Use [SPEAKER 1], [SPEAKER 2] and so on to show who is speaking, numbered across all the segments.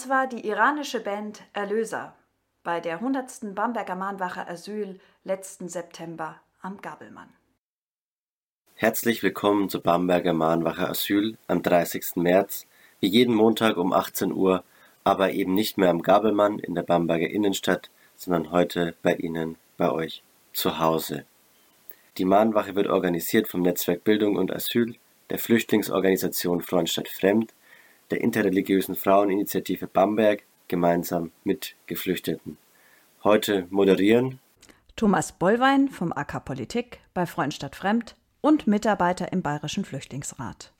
[SPEAKER 1] Das war die iranische Band Erlöser bei der 100. Bamberger Mahnwache Asyl letzten September am Gabelmann.
[SPEAKER 2] Herzlich willkommen zur Bamberger Mahnwache Asyl am 30. März, wie jeden Montag um 18 Uhr, aber eben nicht mehr am Gabelmann in der Bamberger Innenstadt, sondern heute bei Ihnen, bei euch, zu Hause. Die Mahnwache wird organisiert vom Netzwerk Bildung und Asyl, der Flüchtlingsorganisation Freundstadt Fremd, der interreligiösen Fraueninitiative Bamberg gemeinsam mit Geflüchteten. Heute moderieren
[SPEAKER 1] Thomas Bollwein vom AK Politik bei Freundstadt Fremd und Mitarbeiter im Bayerischen Flüchtlingsrat.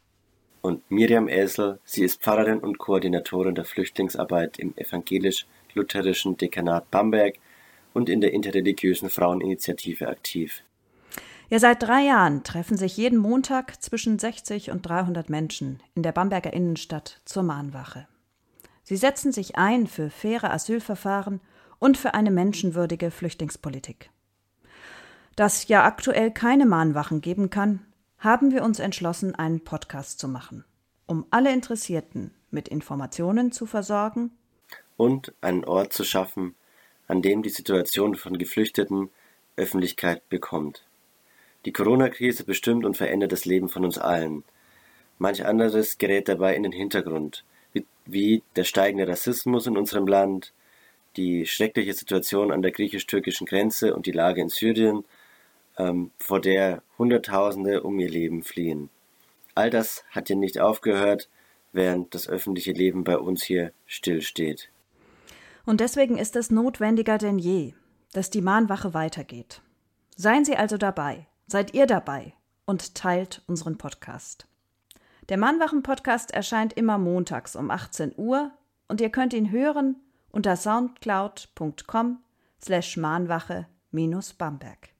[SPEAKER 2] Und Miriam Esel, sie ist Pfarrerin und Koordinatorin der Flüchtlingsarbeit im evangelisch-lutherischen Dekanat Bamberg und in der interreligiösen Fraueninitiative aktiv.
[SPEAKER 1] Ja, seit drei Jahren treffen sich jeden Montag zwischen 60 und 300 Menschen in der Bamberger Innenstadt zur Mahnwache. Sie setzen sich ein für faire Asylverfahren und für eine menschenwürdige Flüchtlingspolitik. Das ja aktuell keine Mahnwachen geben kann, haben wir uns entschlossen, einen Podcast zu machen, um alle Interessierten mit Informationen zu versorgen
[SPEAKER 2] und einen Ort zu schaffen, an dem die Situation von Geflüchteten Öffentlichkeit bekommt. Die Corona-Krise bestimmt und verändert das Leben von uns allen. Manch anderes gerät dabei in den Hintergrund, wie, wie der steigende Rassismus in unserem Land, die schreckliche Situation an der griechisch-türkischen Grenze und die Lage in Syrien, ähm, vor der Hunderttausende um ihr Leben fliehen. All das hat hier nicht aufgehört, während das öffentliche Leben bei uns hier stillsteht.
[SPEAKER 1] Und deswegen ist es notwendiger denn je, dass die Mahnwache weitergeht. Seien Sie also dabei, Seid ihr dabei und teilt unseren Podcast. Der Mannwachen-Podcast erscheint immer montags um 18 Uhr und ihr könnt ihn hören unter soundcloud.com slash mahnwache-bamberg.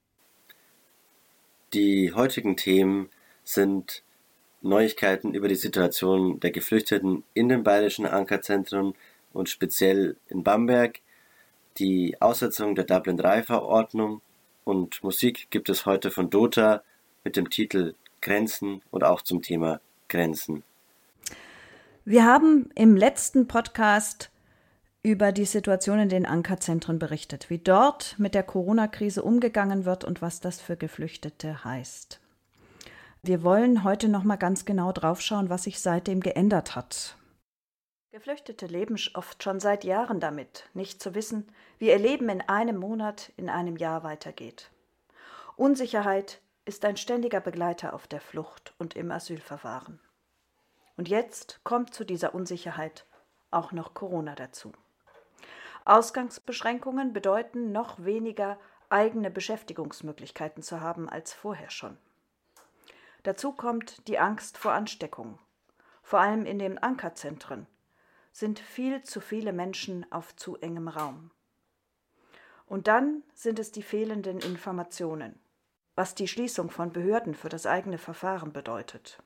[SPEAKER 2] Die heutigen Themen sind Neuigkeiten über die Situation der Geflüchteten in den bayerischen Ankerzentren und speziell in Bamberg, die Aussetzung der Dublin-3-Verordnung und Musik gibt es heute von Dota mit dem Titel Grenzen und auch zum Thema Grenzen.
[SPEAKER 1] Wir haben im letzten Podcast über die Situation in den Ankerzentren berichtet, wie dort mit der Corona-Krise umgegangen wird und was das für Geflüchtete heißt. Wir wollen heute noch mal ganz genau draufschauen, was sich seitdem geändert hat. Geflüchtete leben oft schon seit Jahren damit, nicht zu wissen, wie ihr Leben in einem Monat, in einem Jahr weitergeht. Unsicherheit ist ein ständiger Begleiter auf der Flucht und im Asylverfahren. Und jetzt kommt zu dieser Unsicherheit auch noch Corona dazu. Ausgangsbeschränkungen bedeuten noch weniger eigene Beschäftigungsmöglichkeiten zu haben als vorher schon. Dazu kommt die Angst vor Ansteckung, vor allem in den Ankerzentren, sind viel zu viele Menschen auf zu engem Raum. Und dann sind es die fehlenden Informationen, was die Schließung von Behörden für das eigene Verfahren bedeutet.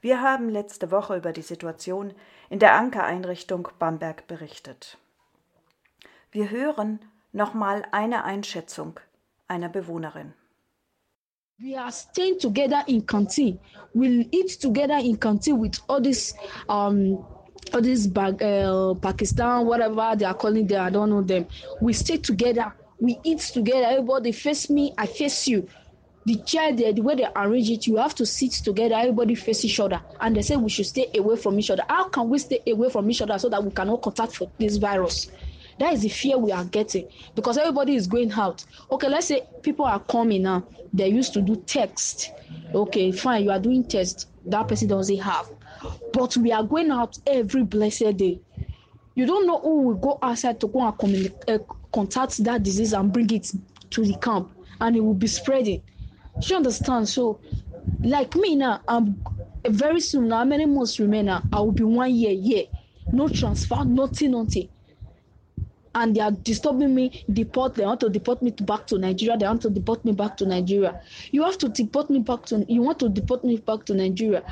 [SPEAKER 1] Wir haben letzte Woche über die Situation in der Ankereinrichtung Bamberg berichtet. Wir hören nochmal eine Einschätzung einer Bewohnerin.
[SPEAKER 3] We are staying together in canteen. We'll eat together in canteen with all these um, all these bag, uh, Pakistan, whatever they are calling them, I don't know them. We stay together, we eat together. Everybody face me, I face you. The chair there, the way they arrange it, you have to sit together. Everybody face each other, and they say we should stay away from each other. How can we stay away from each other so that we cannot contact for this virus? That is the fear we are getting because everybody is going out. Okay, let's say people are coming now. They used to do text. Okay, fine, you are doing test. That person doesn't have but we are going out every blessed day. You don't know who will go outside to go and communicate, uh, contact that disease and bring it to the camp, and it will be spreading. Do you understand? So, like me now, I'm very soon now. Many months remain now? I will be one year, year, no transfer, nothing, nothing. And they are disturbing me. Deport. They want to deport me back to Nigeria. They want to deport me back to Nigeria. You have to deport me back to. You want to deport me back to Nigeria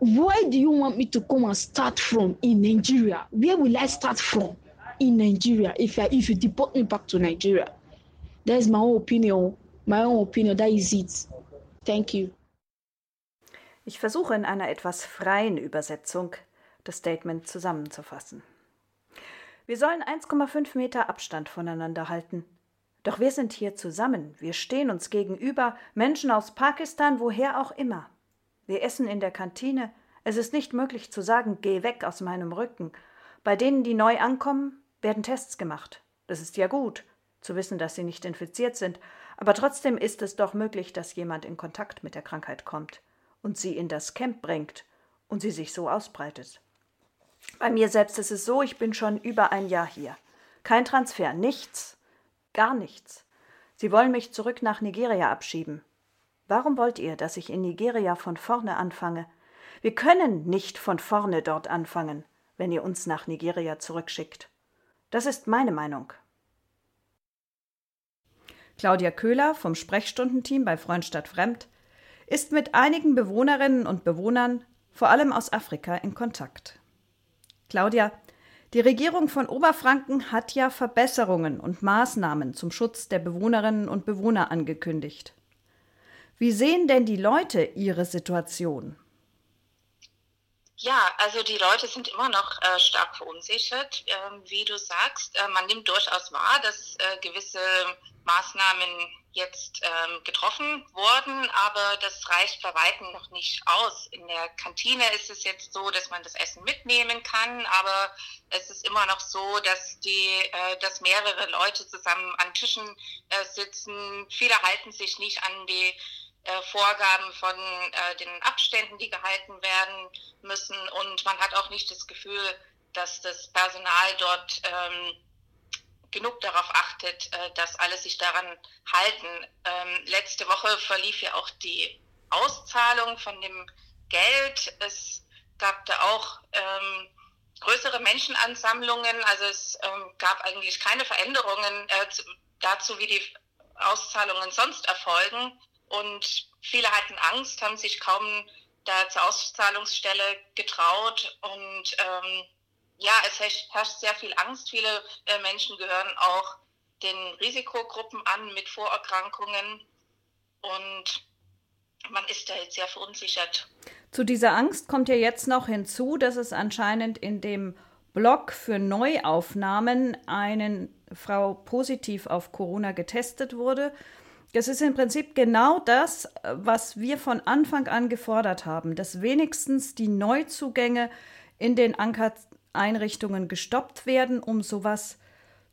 [SPEAKER 3] why do you want me to come and start from in Nigeria? Where will I start from in Nigeria if I, if you deport me back to Nigeria? That is my own opinion. My own opinion. That is it. Thank you.
[SPEAKER 1] Ich versuche in einer etwas freien Übersetzung das Statement zusammenzufassen. Wir sollen 1,5 Meter Abstand voneinander halten. Doch wir sind hier zusammen, wir stehen uns gegenüber, Menschen aus Pakistan, woher auch immer. Wir essen in der Kantine, es ist nicht möglich zu sagen, geh weg aus meinem Rücken. Bei denen, die neu ankommen, werden Tests gemacht. Das ist ja gut, zu wissen, dass sie nicht infiziert sind, aber trotzdem ist es doch möglich, dass jemand in Kontakt mit der Krankheit kommt und sie in das Camp bringt und sie sich so ausbreitet. Bei mir selbst ist es so, ich bin schon über ein Jahr hier. Kein Transfer, nichts, gar nichts. Sie wollen mich zurück nach Nigeria abschieben. Warum wollt ihr, dass ich in Nigeria von vorne anfange? Wir können nicht von vorne dort anfangen, wenn ihr uns nach Nigeria zurückschickt. Das ist meine Meinung. Claudia Köhler vom Sprechstundenteam bei Freund statt Fremd ist mit einigen Bewohnerinnen und Bewohnern, vor allem aus Afrika, in Kontakt. Claudia, die Regierung von Oberfranken hat ja Verbesserungen und Maßnahmen zum Schutz der Bewohnerinnen und Bewohner angekündigt. Wie sehen denn die Leute ihre Situation?
[SPEAKER 4] Ja, also die Leute sind immer noch äh, stark verunsichert. Ähm, wie du sagst, äh, man nimmt durchaus wahr, dass äh, gewisse Maßnahmen jetzt ähm, getroffen wurden, aber das reicht bei weitem noch nicht aus. In der Kantine ist es jetzt so, dass man das Essen mitnehmen kann, aber es ist immer noch so, dass die, äh, dass mehrere Leute zusammen an Tischen äh, sitzen. Viele halten sich nicht an die äh, Vorgaben von äh, den Abständen, die gehalten werden müssen. Und man hat auch nicht das Gefühl, dass das Personal dort ähm, genug darauf achtet, äh, dass alle sich daran halten. Ähm, letzte Woche verlief ja auch die Auszahlung von dem Geld. Es gab da auch ähm, größere Menschenansammlungen. Also es ähm, gab eigentlich keine Veränderungen äh, zu, dazu, wie die Auszahlungen sonst erfolgen. Und viele hatten Angst, haben sich kaum da zur Auszahlungsstelle getraut. Und ähm, ja, es herrscht sehr viel Angst. Viele äh, Menschen gehören auch den Risikogruppen an mit Vorerkrankungen. Und man ist da jetzt sehr verunsichert.
[SPEAKER 1] Zu dieser Angst kommt ja jetzt noch hinzu, dass es anscheinend in dem Blog für Neuaufnahmen eine Frau positiv auf Corona getestet wurde. Das ist im Prinzip genau das, was wir von Anfang an gefordert haben, dass wenigstens die Neuzugänge in den Ankereinrichtungen gestoppt werden, um sowas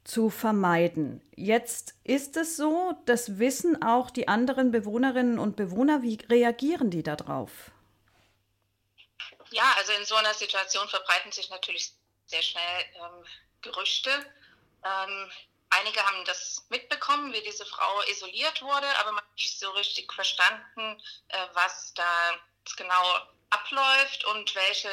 [SPEAKER 1] zu vermeiden. Jetzt ist es so, das wissen auch die anderen Bewohnerinnen und Bewohner. Wie reagieren die darauf?
[SPEAKER 4] Ja, also in so einer Situation verbreiten sich natürlich sehr schnell ähm, Gerüchte. Ähm, Einige haben das mitbekommen, wie diese Frau isoliert wurde, aber man hat nicht so richtig verstanden, äh, was da genau abläuft und welche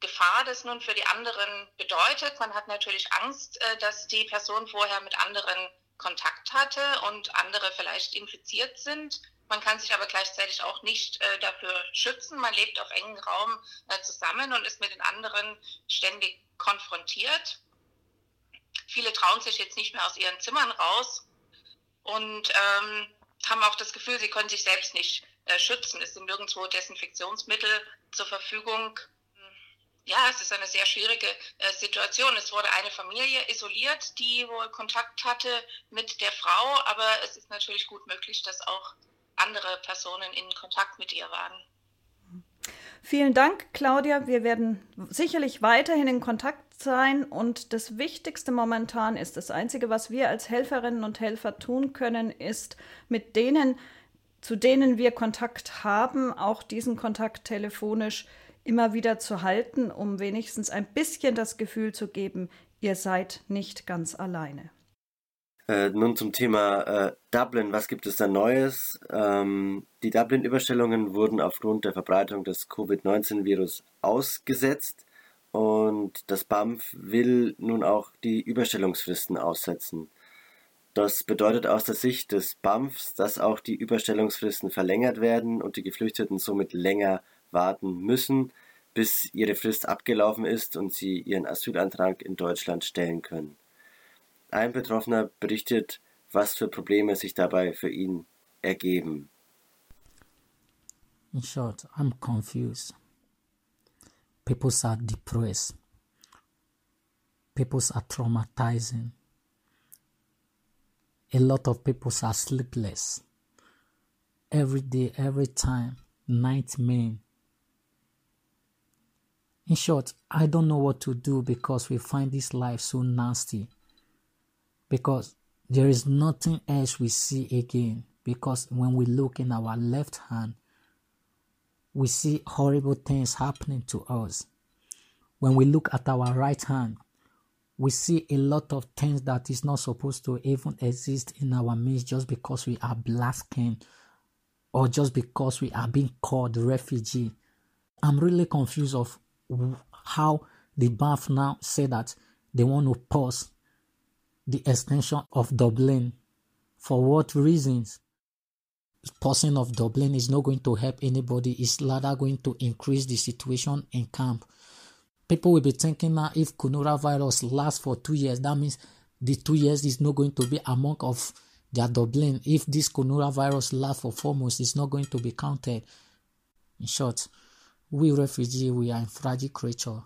[SPEAKER 4] Gefahr das nun für die anderen bedeutet. Man hat natürlich Angst, äh, dass die Person vorher mit anderen Kontakt hatte und andere vielleicht infiziert sind. Man kann sich aber gleichzeitig auch nicht äh, dafür schützen. Man lebt auf engem Raum zusammen und ist mit den anderen ständig konfrontiert. Viele trauen sich jetzt nicht mehr aus ihren Zimmern raus und ähm, haben auch das Gefühl, sie können sich selbst nicht äh, schützen. Es sind nirgendwo Desinfektionsmittel zur Verfügung. Ja, es ist eine sehr schwierige äh, Situation. Es wurde eine Familie isoliert, die wohl Kontakt hatte mit der Frau, aber es ist natürlich gut möglich, dass auch andere Personen in Kontakt mit ihr waren.
[SPEAKER 1] Vielen Dank, Claudia. Wir werden sicherlich weiterhin in Kontakt sein. Und das Wichtigste momentan ist, das Einzige, was wir als Helferinnen und Helfer tun können, ist mit denen, zu denen wir Kontakt haben, auch diesen Kontakt telefonisch immer wieder zu halten, um wenigstens ein bisschen das Gefühl zu geben, ihr seid nicht ganz alleine.
[SPEAKER 2] Äh, nun zum Thema äh, Dublin. Was gibt es da Neues? Ähm, die Dublin-Überstellungen wurden aufgrund der Verbreitung des Covid-19-Virus ausgesetzt und das BAMF will nun auch die Überstellungsfristen aussetzen. Das bedeutet aus der Sicht des BAMFs, dass auch die Überstellungsfristen verlängert werden und die Geflüchteten somit länger warten müssen, bis ihre Frist abgelaufen ist und sie ihren Asylantrag in Deutschland stellen können. Ein Betroffener berichtet, was für Probleme sich dabei für ihn ergeben.
[SPEAKER 5] In short, I'm confused. People are depressed. People are traumatizing. A lot of people are sleepless. Every day, every time, nightmare. In short, I don't know what to do because we find this life so nasty. Because there is nothing else we see again. Because when we look in our left hand, we see horrible things happening to us. When we look at our right hand, we see a lot of things that is not supposed to even exist in our midst just because we are black skinned or just because we are being called refugee. I'm really confused of how the BAF now say that they want to pause the extension of Dublin. For what reasons? Pausing of Dublin is not going to help anybody. It's rather going to increase the situation in camp. People will be thinking now if coronavirus lasts for two years, that means the two years is not going to be among of their Dublin. If this coronavirus lasts for four months, it's not going to be counted. In short, we refugees, we are a fragile creature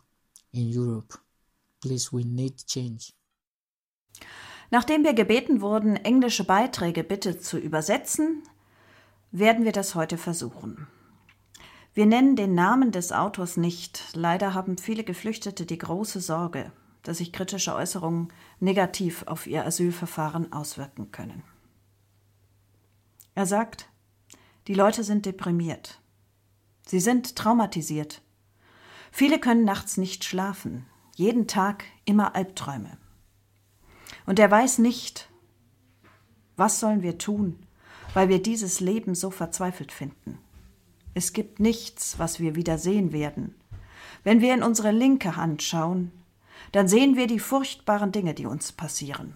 [SPEAKER 5] in Europe. Please, we need change.
[SPEAKER 1] Nachdem wir gebeten wurden, englische Beiträge bitte zu übersetzen, werden wir das heute versuchen. Wir nennen den Namen des Autors nicht. Leider haben viele Geflüchtete die große Sorge, dass sich kritische Äußerungen negativ auf ihr Asylverfahren auswirken können. Er sagt, die Leute sind deprimiert. Sie sind traumatisiert. Viele können nachts nicht schlafen, jeden Tag immer Albträume. Und er weiß nicht, was sollen wir tun, weil wir dieses Leben so verzweifelt finden. Es gibt nichts, was wir wieder sehen werden. Wenn wir in unsere linke Hand schauen, dann sehen wir die furchtbaren Dinge, die uns passieren.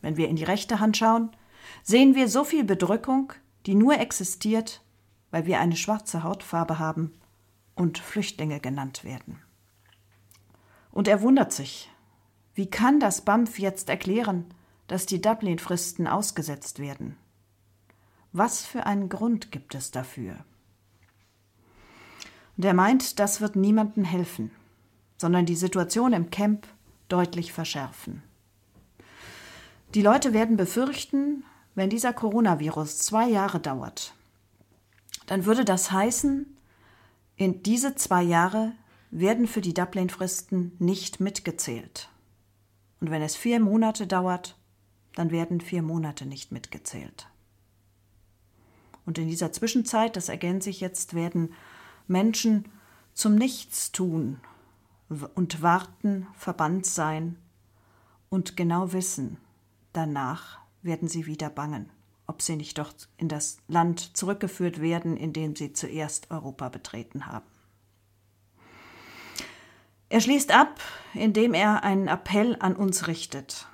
[SPEAKER 1] Wenn wir in die rechte Hand schauen, sehen wir so viel Bedrückung, die nur existiert, weil wir eine schwarze Hautfarbe haben und Flüchtlinge genannt werden. Und er wundert sich, wie kann das BAMF jetzt erklären, dass die Dublin-Fristen ausgesetzt werden? Was für einen Grund gibt es dafür? Und er meint, das wird niemandem helfen, sondern die Situation im Camp deutlich verschärfen. Die Leute werden befürchten, wenn dieser Coronavirus zwei Jahre dauert, dann würde das heißen, in diese zwei Jahre werden für die Dublin-Fristen nicht mitgezählt. Und wenn es vier Monate dauert, dann werden vier Monate nicht mitgezählt. Und in dieser Zwischenzeit, das ergänze ich jetzt, werden Menschen zum Nichtstun und Warten verbannt sein und genau wissen, danach werden sie wieder bangen, ob sie nicht doch in das Land zurückgeführt werden, in dem sie zuerst Europa betreten haben. Er schließt ab, indem er einen Appell an uns richtet.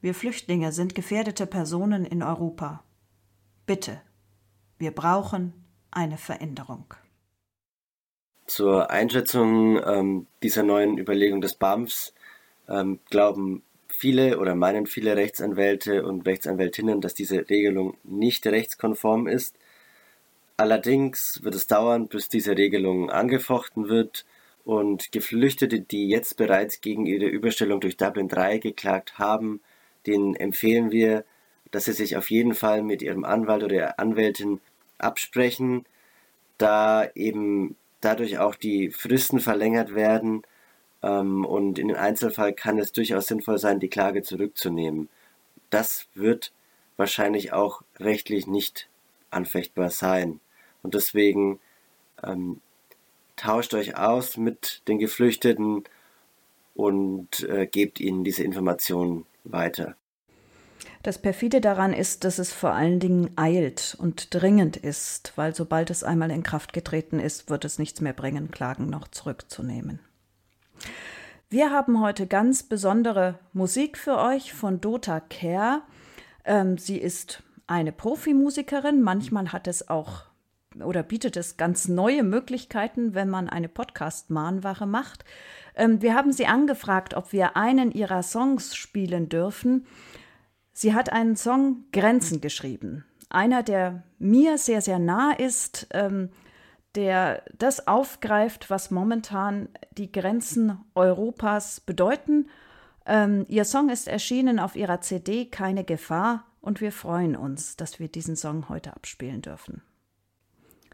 [SPEAKER 1] Wir Flüchtlinge sind gefährdete Personen in Europa. Bitte wir brauchen eine Veränderung.
[SPEAKER 2] Zur Einschätzung ähm, dieser neuen Überlegung des BAMFs ähm, glauben viele oder meinen viele Rechtsanwälte und Rechtsanwältinnen, dass diese Regelung nicht rechtskonform ist. Allerdings wird es dauern, bis diese Regelung angefochten wird und Geflüchtete, die jetzt bereits gegen ihre Überstellung durch Dublin 3 geklagt haben, denen empfehlen wir, dass sie sich auf jeden Fall mit ihrem Anwalt oder ihrer Anwältin absprechen, da eben dadurch auch die Fristen verlängert werden ähm, und in dem Einzelfall kann es durchaus sinnvoll sein, die Klage zurückzunehmen. Das wird wahrscheinlich auch rechtlich nicht anfechtbar sein. Und deswegen ähm, tauscht euch aus mit den Geflüchteten und äh, gebt ihnen diese Informationen weiter.
[SPEAKER 1] Das perfide daran ist, dass es vor allen Dingen eilt und dringend ist, weil sobald es einmal in Kraft getreten ist, wird es nichts mehr bringen, Klagen noch zurückzunehmen. Wir haben heute ganz besondere Musik für euch von Dota Kerr. Ähm, sie ist eine Profimusikerin. Manchmal hat es auch oder bietet es ganz neue Möglichkeiten, wenn man eine Podcast-Mahnwache macht. Ähm, wir haben sie angefragt, ob wir einen ihrer Songs spielen dürfen. Sie hat einen Song Grenzen geschrieben. Einer, der mir sehr, sehr nah ist, ähm, der das aufgreift, was momentan die Grenzen Europas bedeuten. Ähm, ihr Song ist erschienen auf ihrer CD Keine Gefahr und wir freuen uns, dass wir diesen Song heute abspielen dürfen.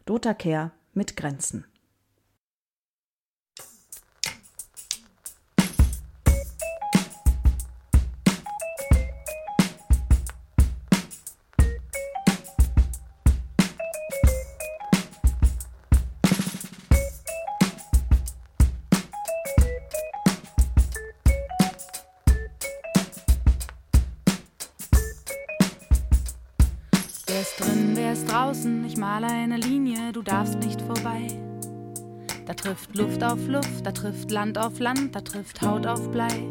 [SPEAKER 1] Dota Kehr mit Grenzen.
[SPEAKER 6] Darfst nicht vorbei. Da trifft Luft auf Luft, da trifft Land auf Land, da trifft Haut auf Blei.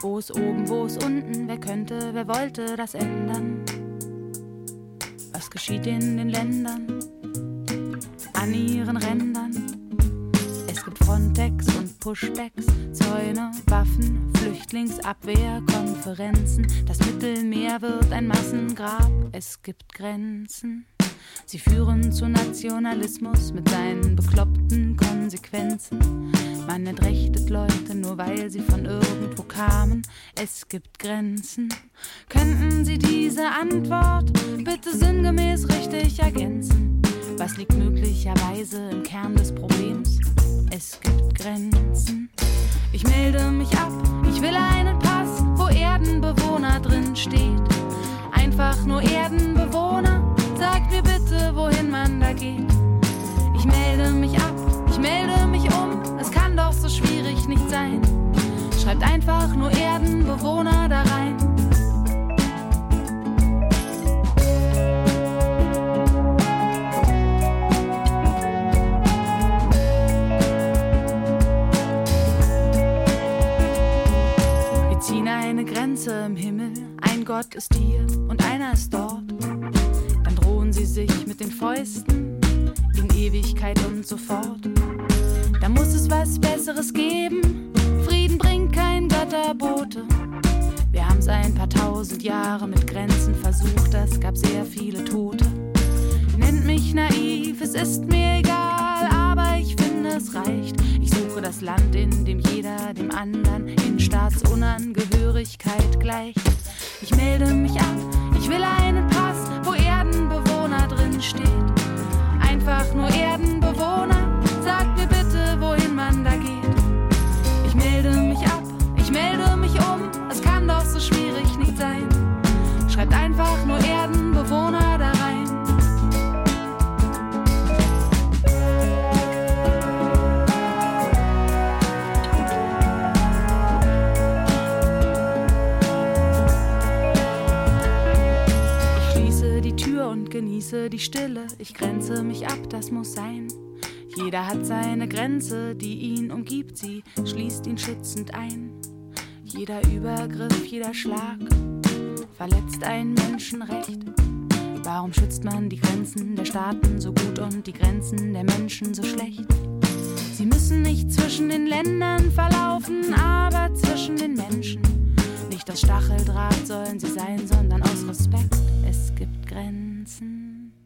[SPEAKER 6] Wo ist oben, wo ist unten, wer könnte, wer wollte das ändern? Was geschieht in den Ländern, an ihren Rändern? Pushbacks, Zäune, Waffen, Flüchtlingsabwehr, Konferenzen. Das Mittelmeer wird ein Massengrab, es gibt Grenzen. Sie führen zu Nationalismus mit seinen bekloppten Konsequenzen. Man entrechtet Leute nur, weil sie von irgendwo kamen. Es gibt Grenzen. Könnten Sie diese Antwort bitte sinngemäß richtig ergänzen? Was liegt möglicherweise im Kern des Problems? Es gibt Grenzen. Ich melde mich ab, ich will einen Pass, wo Erdenbewohner drin steht. Einfach nur Erdenbewohner Sagt mir bitte, wohin man da geht. Ich melde mich ab, ich melde mich um. Es kann doch so schwierig nicht sein. Schreibt einfach nur Erdenbewohner da rein. Eine Grenze im Himmel. Ein Gott ist hier und einer ist dort sie sich mit den Fäusten in Ewigkeit und so fort. Da muss es was Besseres geben. Frieden bringt kein Götterbote. Wir haben's ein paar tausend Jahre mit Grenzen versucht, das gab sehr viele Tote. Nennt mich naiv, es ist mir egal, es reicht. Ich suche das Land, in dem jeder dem anderen in Staatsunangehörigkeit gleicht. Ich melde mich ab, ich will einen Pass, wo Erdenbewohner drin steht. Einfach nur Erdenbewohner, Stille, ich grenze mich ab, das muss sein. Jeder hat seine Grenze, die ihn umgibt, sie schließt ihn schützend ein. Jeder Übergriff, jeder Schlag verletzt ein Menschenrecht. Warum schützt man die Grenzen der Staaten so gut und die Grenzen der Menschen so schlecht? Sie müssen nicht zwischen den Ländern verlaufen, aber zwischen den Menschen. Nicht aus Stacheldraht sollen sie sein, sondern aus Respekt. Es gibt Grenzen.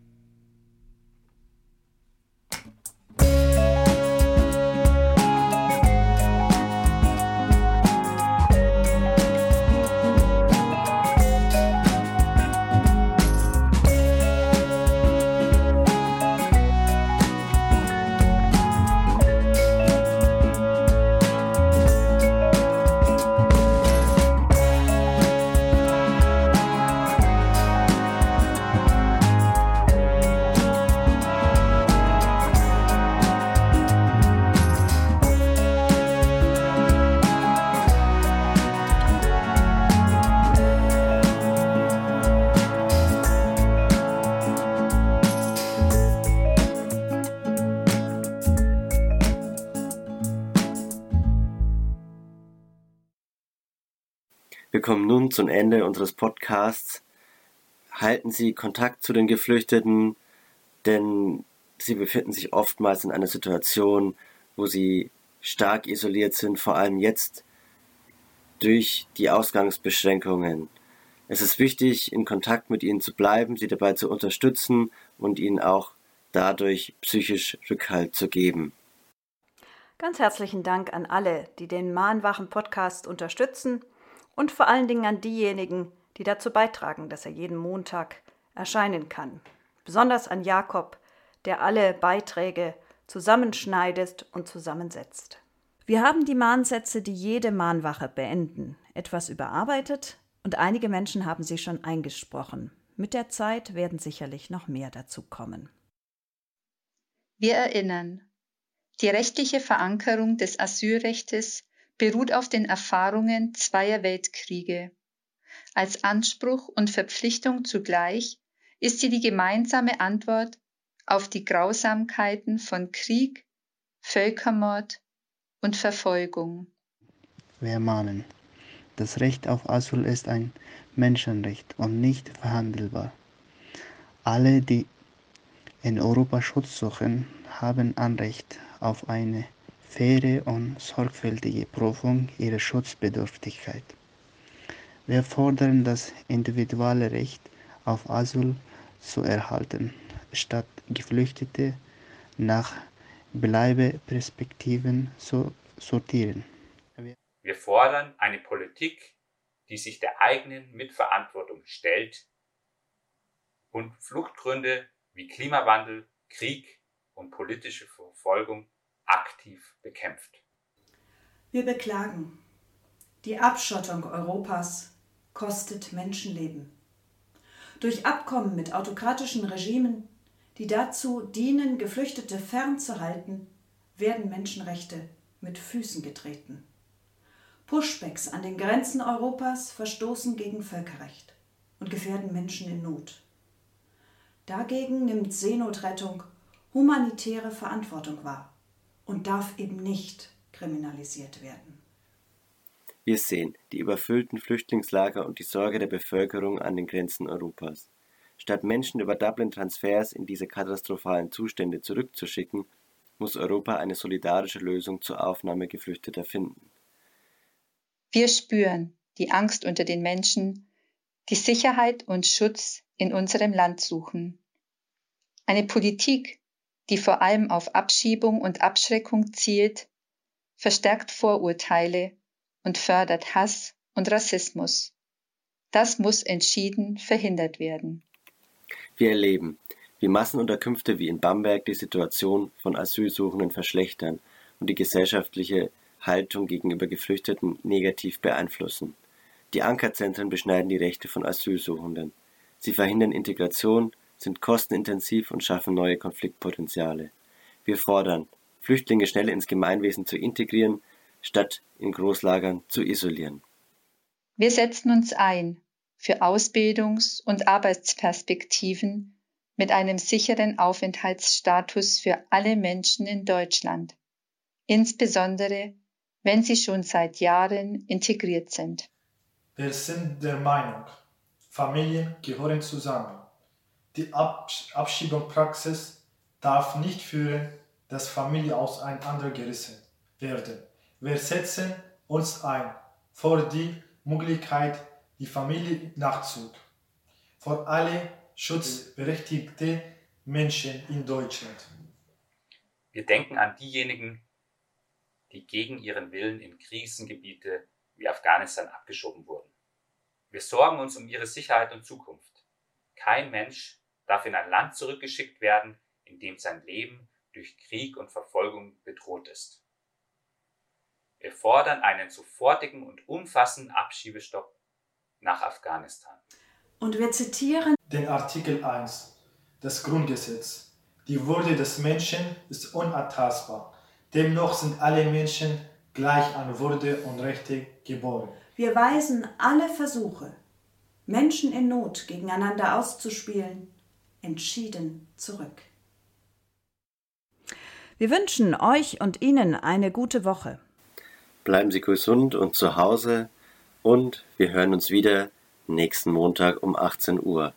[SPEAKER 2] Kommen nun zum Ende unseres Podcasts. Halten Sie Kontakt zu den Geflüchteten, denn sie befinden sich oftmals in einer Situation, wo sie stark isoliert sind, vor allem jetzt durch die Ausgangsbeschränkungen. Es ist wichtig, in Kontakt mit ihnen zu bleiben, sie dabei zu unterstützen und ihnen auch dadurch psychisch Rückhalt zu geben.
[SPEAKER 1] Ganz herzlichen Dank an alle, die den Mahnwachen Podcast unterstützen und vor allen Dingen an diejenigen, die dazu beitragen, dass er jeden Montag erscheinen kann. Besonders an Jakob, der alle Beiträge zusammenschneidet und zusammensetzt. Wir haben die Mahnsätze, die jede Mahnwache beenden, etwas überarbeitet und einige Menschen haben sie schon eingesprochen. Mit der Zeit werden sicherlich noch mehr dazu kommen.
[SPEAKER 7] Wir erinnern, die rechtliche Verankerung des Asylrechtes beruht auf den Erfahrungen zweier Weltkriege. Als Anspruch und Verpflichtung zugleich ist sie die gemeinsame Antwort auf die Grausamkeiten von Krieg, Völkermord und Verfolgung.
[SPEAKER 8] Wir mahnen, das Recht auf Asyl ist ein Menschenrecht und nicht verhandelbar. Alle, die in Europa Schutz suchen, haben Anrecht auf eine faire und sorgfältige Prüfung ihrer Schutzbedürftigkeit. Wir fordern das individuelle Recht auf Asyl zu erhalten, statt Geflüchtete nach Bleibeperspektiven zu sortieren.
[SPEAKER 9] Wir fordern eine Politik, die sich der eigenen Mitverantwortung stellt und Fluchtgründe wie Klimawandel, Krieg und politische Verfolgung aktiv bekämpft.
[SPEAKER 1] Wir beklagen, die Abschottung Europas kostet Menschenleben. Durch Abkommen mit autokratischen Regimen die dazu dienen, Geflüchtete fernzuhalten, werden Menschenrechte mit Füßen getreten. Pushbacks an den Grenzen Europas verstoßen gegen Völkerrecht und gefährden Menschen in Not. Dagegen nimmt Seenotrettung humanitäre Verantwortung wahr und darf eben nicht kriminalisiert werden.
[SPEAKER 2] Wir sehen die überfüllten Flüchtlingslager und die Sorge der Bevölkerung an den Grenzen Europas. Statt Menschen über Dublin-Transfers in diese katastrophalen Zustände zurückzuschicken, muss Europa eine solidarische Lösung zur Aufnahme Geflüchteter finden.
[SPEAKER 7] Wir spüren die Angst unter den Menschen, die Sicherheit und Schutz in unserem Land suchen. Eine Politik, die vor allem auf Abschiebung und Abschreckung zielt, verstärkt Vorurteile und fördert Hass und Rassismus. Das muss entschieden verhindert werden.
[SPEAKER 2] Wir erleben, wie Massenunterkünfte wie in Bamberg die Situation von Asylsuchenden verschlechtern und die gesellschaftliche Haltung gegenüber Geflüchteten negativ beeinflussen. Die Ankerzentren beschneiden die Rechte von Asylsuchenden. Sie verhindern Integration, sind kostenintensiv und schaffen neue Konfliktpotenziale. Wir fordern, Flüchtlinge schnell ins Gemeinwesen zu integrieren, statt in Großlagern zu isolieren.
[SPEAKER 7] Wir setzen uns ein für Ausbildungs- und Arbeitsperspektiven mit einem sicheren Aufenthaltsstatus für alle Menschen in Deutschland, insbesondere wenn sie schon seit Jahren integriert sind.
[SPEAKER 10] Wir sind der Meinung, Familien gehören zusammen. Die Abschiebungspraxis darf nicht führen, dass Familien auseinandergerissen werden. Wir setzen uns ein für die Möglichkeit die Familie Nachzug für alle schutzberechtigte Menschen in Deutschland.
[SPEAKER 9] Wir denken an diejenigen, die gegen ihren Willen in Krisengebiete wie Afghanistan abgeschoben wurden. Wir sorgen uns um ihre Sicherheit und Zukunft. Kein Mensch darf in ein Land zurückgeschickt werden, in dem sein Leben durch Krieg und Verfolgung bedroht ist. Wir fordern einen sofortigen und umfassenden Abschiebestopp nach Afghanistan.
[SPEAKER 1] Und wir zitieren
[SPEAKER 10] den Artikel 1 des Grundgesetzes. Die Würde des Menschen ist unantastbar. Demnach sind alle Menschen gleich an Würde und Rechte geboren.
[SPEAKER 1] Wir weisen alle Versuche, Menschen in Not gegeneinander auszuspielen, entschieden zurück. Wir wünschen euch und Ihnen eine gute Woche.
[SPEAKER 2] Bleiben Sie gesund und zu Hause und wir hören uns wieder nächsten Montag um 18 Uhr.